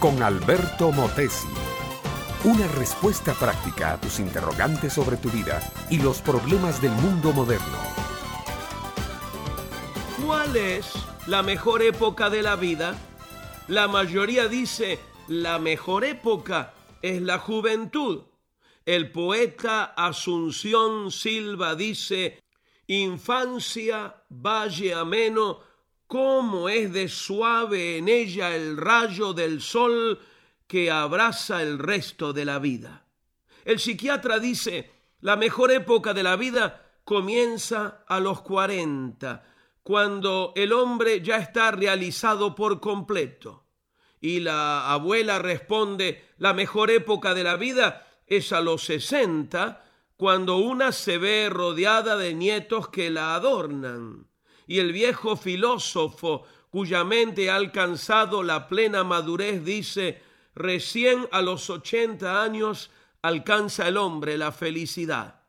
con Alberto Motesi. Una respuesta práctica a tus interrogantes sobre tu vida y los problemas del mundo moderno. ¿Cuál es la mejor época de la vida? La mayoría dice, la mejor época es la juventud. El poeta Asunción Silva dice, infancia, valle ameno, cómo es de suave en ella el rayo del sol que abraza el resto de la vida. El psiquiatra dice, la mejor época de la vida comienza a los cuarenta, cuando el hombre ya está realizado por completo. Y la abuela responde, la mejor época de la vida es a los sesenta, cuando una se ve rodeada de nietos que la adornan. Y el viejo filósofo, cuya mente ha alcanzado la plena madurez, dice, recién a los ochenta años alcanza el hombre la felicidad.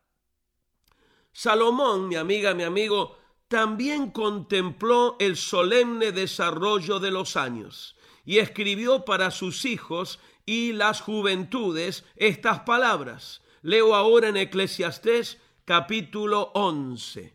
Salomón, mi amiga, mi amigo, también contempló el solemne desarrollo de los años y escribió para sus hijos y las juventudes estas palabras. Leo ahora en Eclesiastés capítulo 11.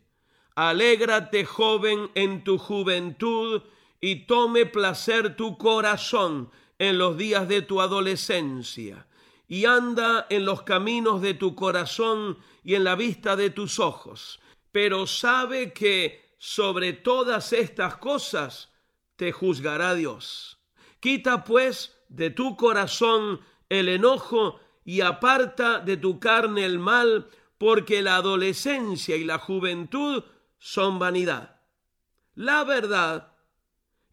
Alégrate joven en tu juventud y tome placer tu corazón en los días de tu adolescencia y anda en los caminos de tu corazón y en la vista de tus ojos. Pero sabe que sobre todas estas cosas te juzgará Dios. Quita pues de tu corazón el enojo y aparta de tu carne el mal, porque la adolescencia y la juventud son vanidad. La verdad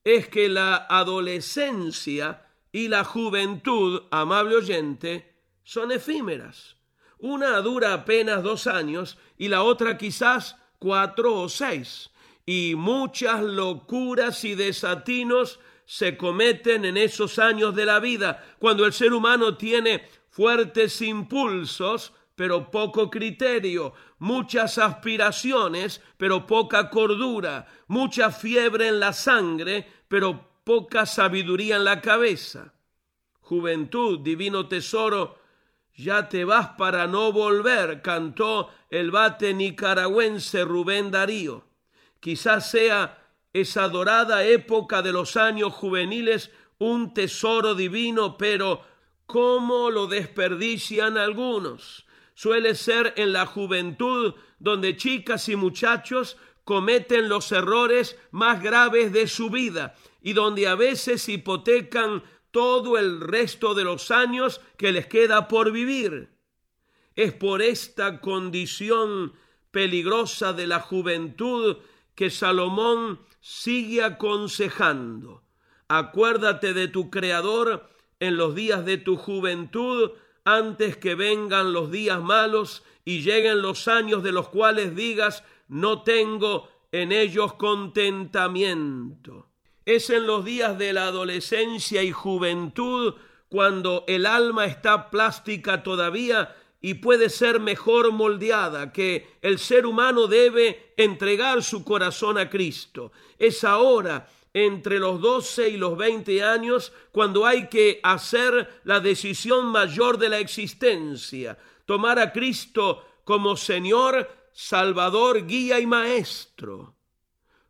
es que la adolescencia y la juventud, amable oyente, son efímeras. Una dura apenas dos años y la otra quizás cuatro o seis. Y muchas locuras y desatinos se cometen en esos años de la vida, cuando el ser humano tiene fuertes impulsos, pero poco criterio, muchas aspiraciones, pero poca cordura, mucha fiebre en la sangre, pero poca sabiduría en la cabeza. Juventud, divino tesoro, ya te vas para no volver, cantó el bate nicaragüense Rubén Darío. Quizás sea esa dorada época de los años juveniles un tesoro divino, pero ¿cómo lo desperdician algunos? Suele ser en la juventud donde chicas y muchachos cometen los errores más graves de su vida y donde a veces hipotecan todo el resto de los años que les queda por vivir. Es por esta condición peligrosa de la juventud que Salomón sigue aconsejando. Acuérdate de tu Creador en los días de tu juventud, antes que vengan los días malos y lleguen los años de los cuales digas, no tengo en ellos contentamiento. Es en los días de la adolescencia y juventud cuando el alma está plástica todavía y puede ser mejor moldeada, que el ser humano debe entregar su corazón a Cristo. Es ahora, entre los 12 y los 20 años, cuando hay que hacer la decisión mayor de la existencia, tomar a Cristo como Señor, Salvador, guía y Maestro.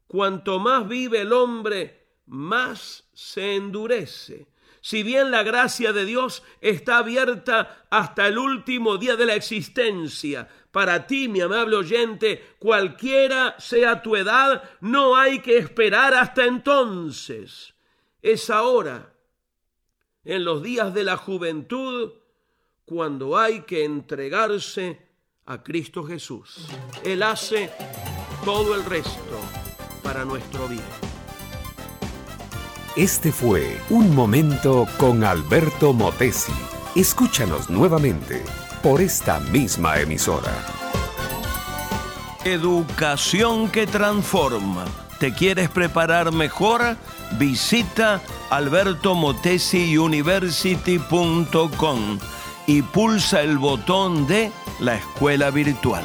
Cuanto más vive el hombre, más se endurece si bien la gracia de Dios está abierta hasta el último día de la existencia, para ti, mi amable oyente, cualquiera sea tu edad, no hay que esperar hasta entonces. Es ahora, en los días de la juventud, cuando hay que entregarse a Cristo Jesús. Él hace todo el resto para nuestro bien. Este fue Un Momento con Alberto Motesi. Escúchanos nuevamente por esta misma emisora. Educación que transforma. ¿Te quieres preparar mejor? Visita albertomotesiuniversity.com y pulsa el botón de la escuela virtual.